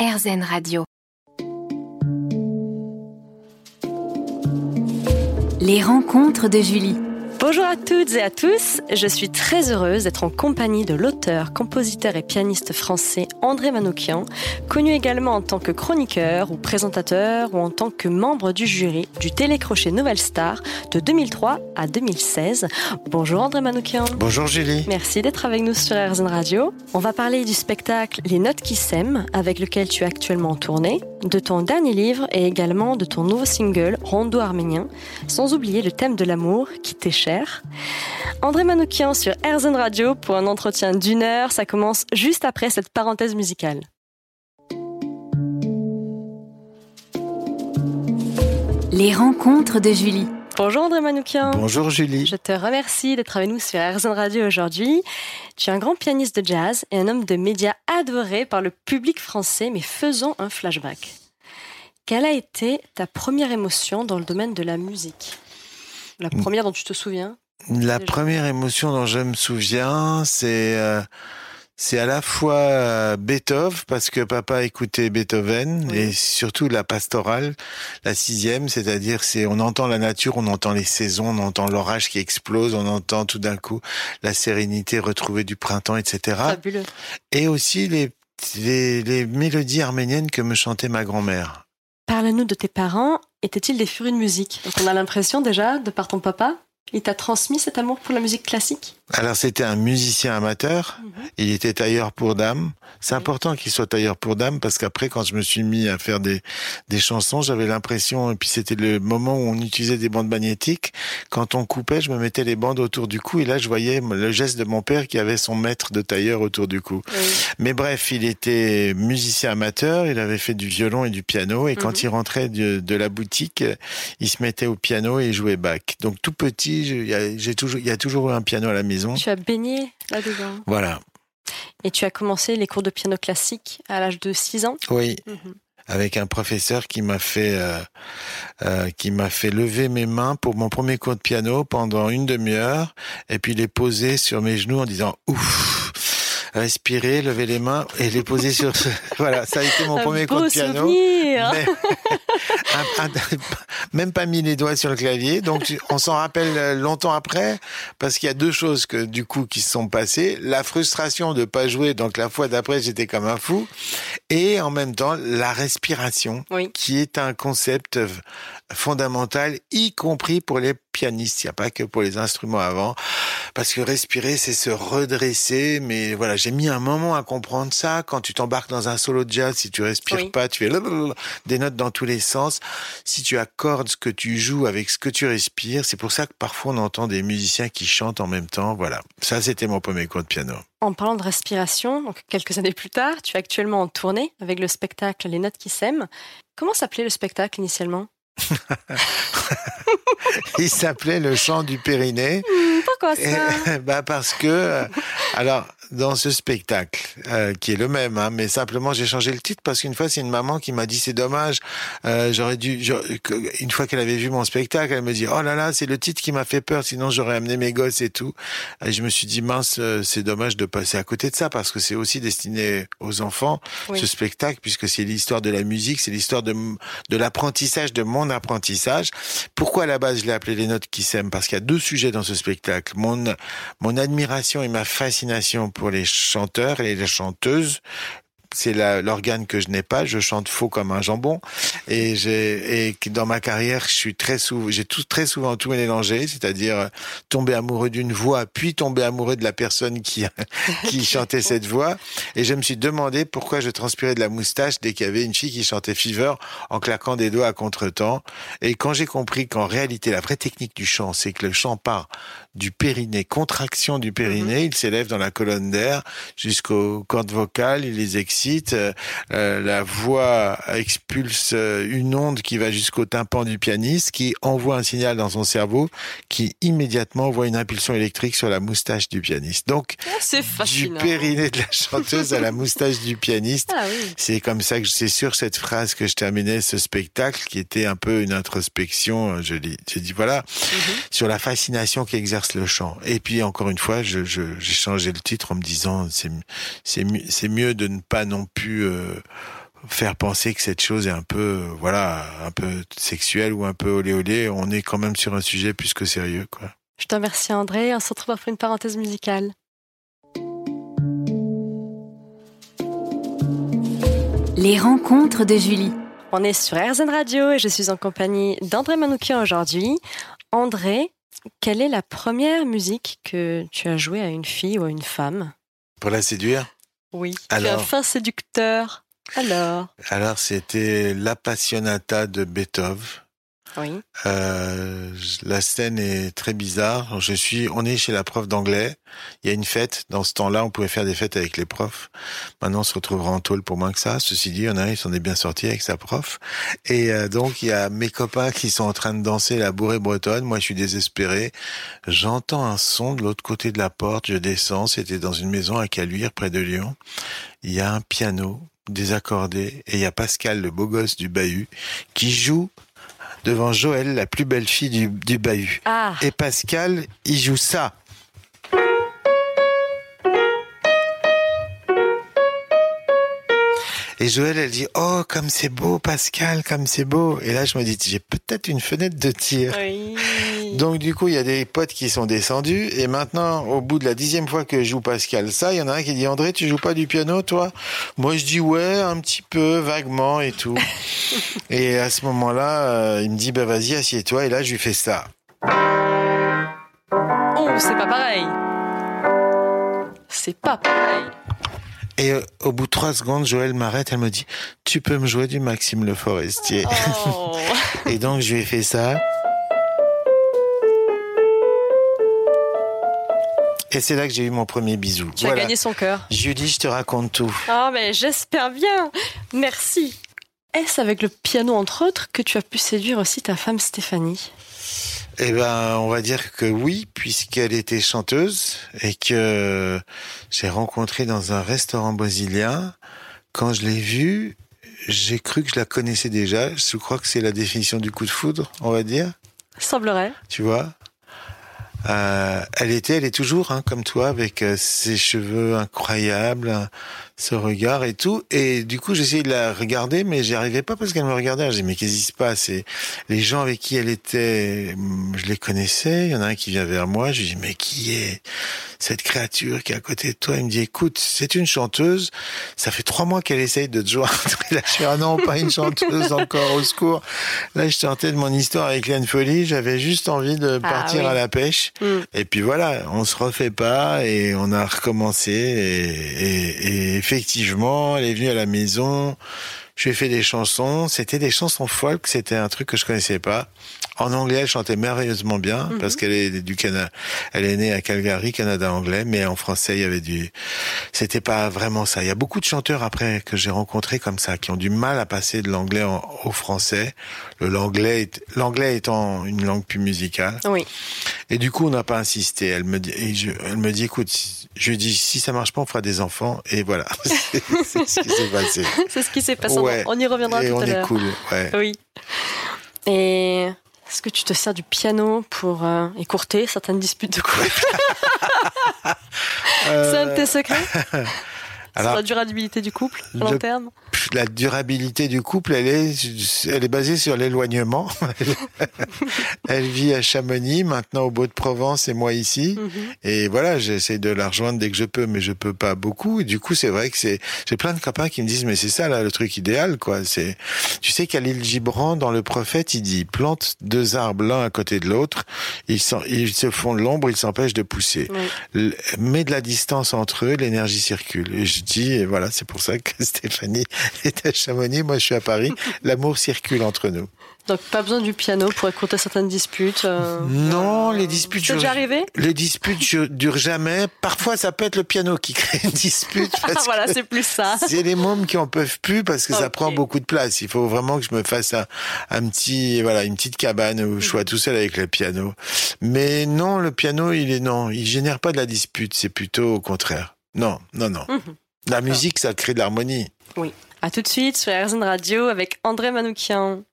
RZN Radio. Les rencontres de Julie. Bonjour à toutes et à tous, je suis très heureuse d'être en compagnie de l'auteur, compositeur et pianiste français André Manoukian, connu également en tant que chroniqueur ou présentateur ou en tant que membre du jury du télécrochet Nouvelle Star de 2003 à 2016. Bonjour André Manoukian. Bonjour Julie. Merci d'être avec nous sur RZN Radio. On va parler du spectacle Les Notes qui s'aiment avec lequel tu es actuellement en tournée, de ton dernier livre et également de ton nouveau single Rondo arménien, sans oublier le thème de l'amour qui t'est cher André Manoukian sur RZN Radio pour un entretien d'une heure. Ça commence juste après cette parenthèse musicale. Les rencontres de Julie. Bonjour André Manoukian. Bonjour Julie. Je te remercie d'être avec nous sur RZN Radio aujourd'hui. Tu es un grand pianiste de jazz et un homme de médias adoré par le public français, mais faisons un flashback. Quelle a été ta première émotion dans le domaine de la musique? La première dont tu te souviens La première émotion dont je me souviens, c'est euh, c'est à la fois euh, Beethoven parce que papa écoutait Beethoven et surtout la pastorale, la sixième, c'est-à-dire c'est on entend la nature, on entend les saisons, on entend l'orage qui explose, on entend tout d'un coup la sérénité retrouvée du printemps, etc. Fabuleux. Et aussi les, les, les mélodies arméniennes que me chantait ma grand-mère. Parle-nous de tes parents. Étaient-ils des furus de musique? Donc on a l'impression déjà, de par ton papa, il t'a transmis cet amour pour la musique classique? Alors c'était un musicien amateur, mhm. il était tailleur pour dames. C'est important qu'il soit tailleur pour dames parce qu'après quand je me suis mis à faire des, des chansons, j'avais l'impression, et puis c'était le moment où on utilisait des bandes magnétiques, quand on coupait, je me mettais les bandes autour du cou et là je voyais le geste de mon père qui avait son maître de tailleur autour du cou. Mais bref, il était musicien amateur, il avait fait du violon et du piano et quand mhm. il rentrait de, de la boutique, il se mettait au piano et jouait Bach. Donc tout petit, j'ai toujours, il y a toujours eu un piano à la maison. Tu as baigné là-dedans. Voilà. Et tu as commencé les cours de piano classique à l'âge de 6 ans Oui. Mhm. Avec un professeur qui m'a fait euh, euh, qui m'a fait lever mes mains pour mon premier cours de piano pendant une demi-heure et puis les poser sur mes genoux en disant ouf respirer, lever les mains et les poser sur. voilà, ça a été mon premier cours de piano. même pas mis les doigts sur le clavier, donc on s'en rappelle longtemps après parce qu'il y a deux choses que du coup qui se sont passées la frustration de pas jouer, donc la fois d'après j'étais comme un fou, et en même temps la respiration, qui est un concept fondamental, y compris pour les pianistes. Il n'y a pas que pour les instruments avant, parce que respirer, c'est se redresser. Mais voilà, j'ai mis un moment à comprendre ça. Quand tu t'embarques dans un solo de jazz, si tu respires pas, tu fais des notes dans tous les sens. Si tu accordes ce que tu joues avec ce que tu respires, c'est pour ça que parfois on entend des musiciens qui chantent en même temps. Voilà, ça c'était mon premier cours de piano. En parlant de respiration, donc quelques années plus tard, tu es actuellement en tournée avec le spectacle Les Notes qui s'aiment. Comment s'appelait le spectacle initialement? Il s'appelait le chant du Périnée. Hmm, pourquoi ça? Bah Parce que, euh, alors, dans ce spectacle, euh, qui est le même, hein, mais simplement j'ai changé le titre parce qu'une fois c'est une maman qui m'a dit c'est dommage, euh, j'aurais dû, une fois qu'elle avait vu mon spectacle, elle me dit oh là là c'est le titre qui m'a fait peur, sinon j'aurais amené mes gosses et tout. Et je me suis dit mince euh, c'est dommage de passer à côté de ça parce que c'est aussi destiné aux enfants ce spectacle puisque c'est l'histoire de la musique, c'est l'histoire de de l'apprentissage, de mon apprentissage. Pourquoi à la base je l'ai appelé les notes qui s'aiment? Parce qu'il y a deux sujets dans ce spectacle, mon mon admiration et ma fascination pour les chanteurs et les chanteuses c'est l'organe que je n'ai pas. Je chante faux comme un jambon. Et j'ai, et dans ma carrière, je suis très souvent, j'ai tout, très souvent tout mélangé, c'est-à-dire euh, tomber amoureux d'une voix, puis tomber amoureux de la personne qui, qui chantait cette voix. Et je me suis demandé pourquoi je transpirais de la moustache dès qu'il y avait une fille qui chantait Fever en claquant des doigts à contretemps. Et quand j'ai compris qu'en réalité, la vraie technique du chant, c'est que le chant part du périnée, contraction du périnée, mm-hmm. il s'élève dans la colonne d'air jusqu'aux cordes vocales, il les excite euh, euh, la voix expulse euh, une onde qui va jusqu'au tympan du pianiste, qui envoie un signal dans son cerveau, qui immédiatement envoie une impulsion électrique sur la moustache du pianiste. Donc, ah, du périnée de la chanteuse à la moustache du pianiste. Ah c'est comme ça que c'est sur cette phrase que je terminais ce spectacle, qui était un peu une introspection. Je dis, voilà, mhm. sur la fascination qu'exerce le chant. Et puis encore une fois, j'ai changé le titre en me disant c'est c'est mieux de ne pas non pu euh, faire penser que cette chose est un peu, voilà, un peu sexuelle ou un peu olé olé. On est quand même sur un sujet plus que sérieux, quoi. Je te remercie André. On se retrouve après une parenthèse musicale. Les rencontres de Julie. On est sur RZN Radio et je suis en compagnie d'André Manoukian aujourd'hui. André, quelle est la première musique que tu as jouée à une fille ou à une femme? Pour la séduire? Oui. Alors- Tu as fin séducteur. Alors Alors, c'était l'Appassionata de Beethoven. Euh, la scène est très bizarre. Je suis, on est chez la prof d'anglais. Il y a une fête. Dans ce temps-là, on pouvait faire des fêtes avec les profs. Maintenant, on se retrouvera en tôle pour moins que ça. Ceci dit, un, il s'en est bien sorti avec sa prof. Et euh, donc, il y a mes copains qui sont en train de danser la bourrée bretonne. Moi, je suis désespéré. J'entends un son de l'autre côté de la porte. Je descends. C'était dans une maison à Caluire, près de Lyon. Il y a un piano désaccordé et il y a Pascal, le beau gosse du bahut, qui joue devant Joël, la plus belle fille du, du bahut. Ah Et Pascal, il joue ça. Et Joël, elle dit, oh, comme c'est beau, Pascal, comme c'est beau. Et là, je me dis, j'ai peut-être une fenêtre de tir. Oui. Donc du coup, il y a des potes qui sont descendus et maintenant, au bout de la dixième fois que je joue Pascal ça, il y en a un qui dit André, tu joues pas du piano, toi? Moi, je dis ouais, un petit peu, vaguement et tout. et à ce moment-là, euh, il me dit bah vas-y, assieds-toi. Et là, je lui fais ça. Oh, c'est pas pareil. C'est pas pareil. Et euh, au bout de trois secondes, Joël m'arrête, elle me dit tu peux me jouer du Maxime Le Forestier. Oh. et donc je lui ai fait ça. Et c'est là que j'ai eu mon premier bisou. tu as gagné son cœur. Julie, je te raconte tout. Ah, mais j'espère bien. Merci. Est-ce avec le piano, entre autres, que tu as pu séduire aussi ta femme Stéphanie? Eh ben, on va dire que oui, puisqu'elle était chanteuse et que j'ai rencontré dans un restaurant brésilien. Quand je l'ai vue, j'ai cru que je la connaissais déjà. Je crois que c'est la définition du coup de foudre, on va dire. Semblerait. Tu vois? Euh, elle était, elle est toujours hein, comme toi, avec euh, ses cheveux incroyables, ce regard et tout. Et du coup, j'essayais de la regarder, mais j'y arrivais pas parce qu'elle me regardait. Je dis mais qu'est-ce qui se passe? Et les gens avec qui elle était, hum, je les connaissais. Il y en a un qui vient vers moi. Je lui dis mais qui est cette créature qui est à côté de toi? Il me dit écoute, c'est une chanteuse. Ça fait trois mois qu'elle essaye de te joindre. Et là, je fais ah non, pas une chanteuse encore au secours. Là, je tentais de mon histoire avec Liane Folie. J'avais juste envie de Ah partir oui. à la pêche. Mm. Et puis voilà, on se refait pas et on a recommencé. Et, et- et effectivement, elle est venue à la maison. Je lui ai fait des chansons. C'était des chansons folk. C'était un truc que je connaissais pas. En anglais, elle chantait merveilleusement bien Mhm. parce qu'elle est du Canada. Elle est née à Calgary, Canada anglais, mais en français, il y avait du. C'était pas vraiment ça. Il y a beaucoup de chanteurs après que j'ai rencontrés comme ça qui ont du mal à passer de l'anglais au français. Le l'anglais, est- l'anglais étant une langue plus musicale. Oui. Et du coup, on n'a pas insisté. Elle me dit, et je- elle me dit, écoute, je lui dis, si ça marche pas, on fera des enfants. Et voilà, c'est c'est ce qui s'est passé. C'est ce qui s'est passé. Ouais. On y reviendra Et tout on à l'heure. cool. Ouais. Oui. Et est-ce que tu te sers du piano pour euh, écourter certaines disputes de couple? C'est un de tes secrets? Euh, alors, Sur la durabilité du couple à long terme la durabilité du couple, elle est, elle est basée sur l'éloignement. elle vit à Chamonix, maintenant au Beau-de-Provence et moi ici. Mhm. Et voilà, j'essaie de la rejoindre dès que je peux, mais je peux pas beaucoup. Et du coup, c'est vrai que c'est, j'ai plein de copains qui me disent, mais c'est ça, là, le truc idéal, quoi. C'est, tu sais qu'à l'île Gibran, dans le prophète, il dit, plante deux arbres l'un à côté de l'autre, ils, se font de l'ombre, ils s'empêchent de pousser. Oui. Mets de la distance entre eux, l'énergie circule. Et je et voilà, c'est pour ça que Stéphanie est à Chamonix, moi je suis à Paris. L'amour circule entre nous. Donc pas besoin du piano pour écouter certaines disputes. euh, Non, euh, les disputes. C'est déjà arrivé Les disputes durent jamais. Parfois, ça peut être le piano qui crée une dispute. Ah, Parce Voilà, c'est plus ça. c'est les mômes qui en peuvent plus parce que ça prend beaucoup de place. Il faut vraiment que je me fasse un, un petit, voilà, une petite cabane où je sois tout seul avec le piano. Mais non, le piano, il est non, il génère pas de la dispute. C'est plutôt au contraire. Non, non, non. Mhm. La musique, ça crée de l'harmonie. À tout de suite sur RZN Radio avec André Manoukian.